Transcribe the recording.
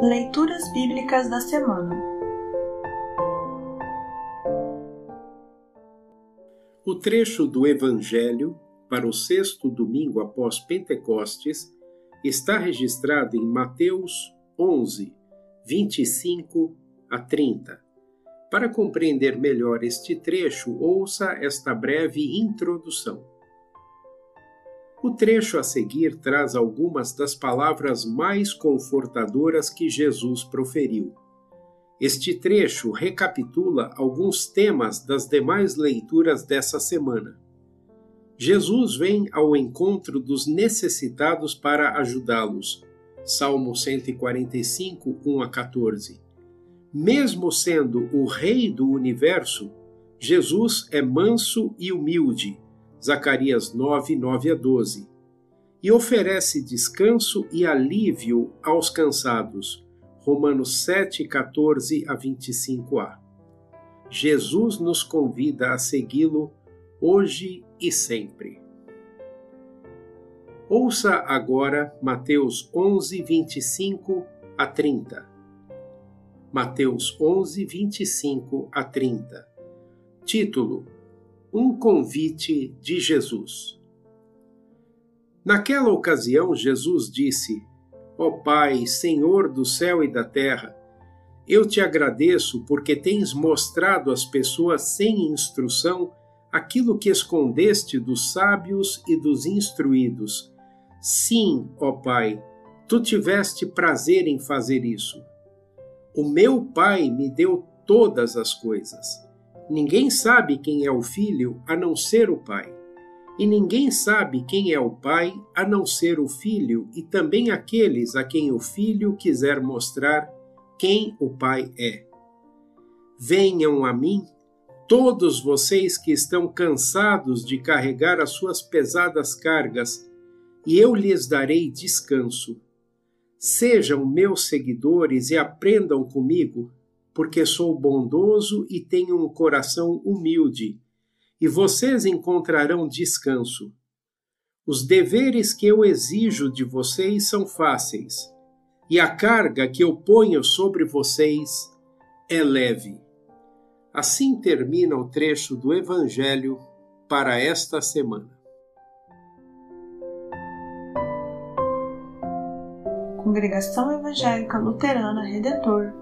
Leituras Bíblicas da Semana O trecho do Evangelho para o sexto domingo após Pentecostes está registrado em Mateus 11, 25 a 30. Para compreender melhor este trecho, ouça esta breve introdução. O trecho a seguir traz algumas das palavras mais confortadoras que Jesus proferiu. Este trecho recapitula alguns temas das demais leituras dessa semana. Jesus vem ao encontro dos necessitados para ajudá-los. Salmo 145, 1 a 14. Mesmo sendo o Rei do universo, Jesus é manso e humilde. Zacarias 9, 9 a 12. E oferece descanso e alívio aos cansados. Romanos 7, 14 a 25a. Jesus nos convida a segui-lo hoje e sempre. Ouça agora Mateus 11, 25 a 30. Mateus 11, 25 a 30. Título: Um convite de Jesus. Naquela ocasião, Jesus disse: Ó oh Pai, Senhor do céu e da terra, eu te agradeço porque tens mostrado às pessoas sem instrução aquilo que escondeste dos sábios e dos instruídos. Sim, ó Pai, tu tiveste prazer em fazer isso. O meu Pai me deu todas as coisas. Ninguém sabe quem é o Filho a não ser o Pai. E ninguém sabe quem é o Pai a não ser o Filho e também aqueles a quem o Filho quiser mostrar quem o Pai é. Venham a mim todos vocês que estão cansados de carregar as suas pesadas cargas, e eu lhes darei descanso. Sejam meus seguidores e aprendam comigo, porque sou bondoso e tenho um coração humilde, e vocês encontrarão descanso. Os deveres que eu exijo de vocês são fáceis, e a carga que eu ponho sobre vocês é leve. Assim termina o trecho do Evangelho para esta semana. Congregação Evangélica Luterana Redentor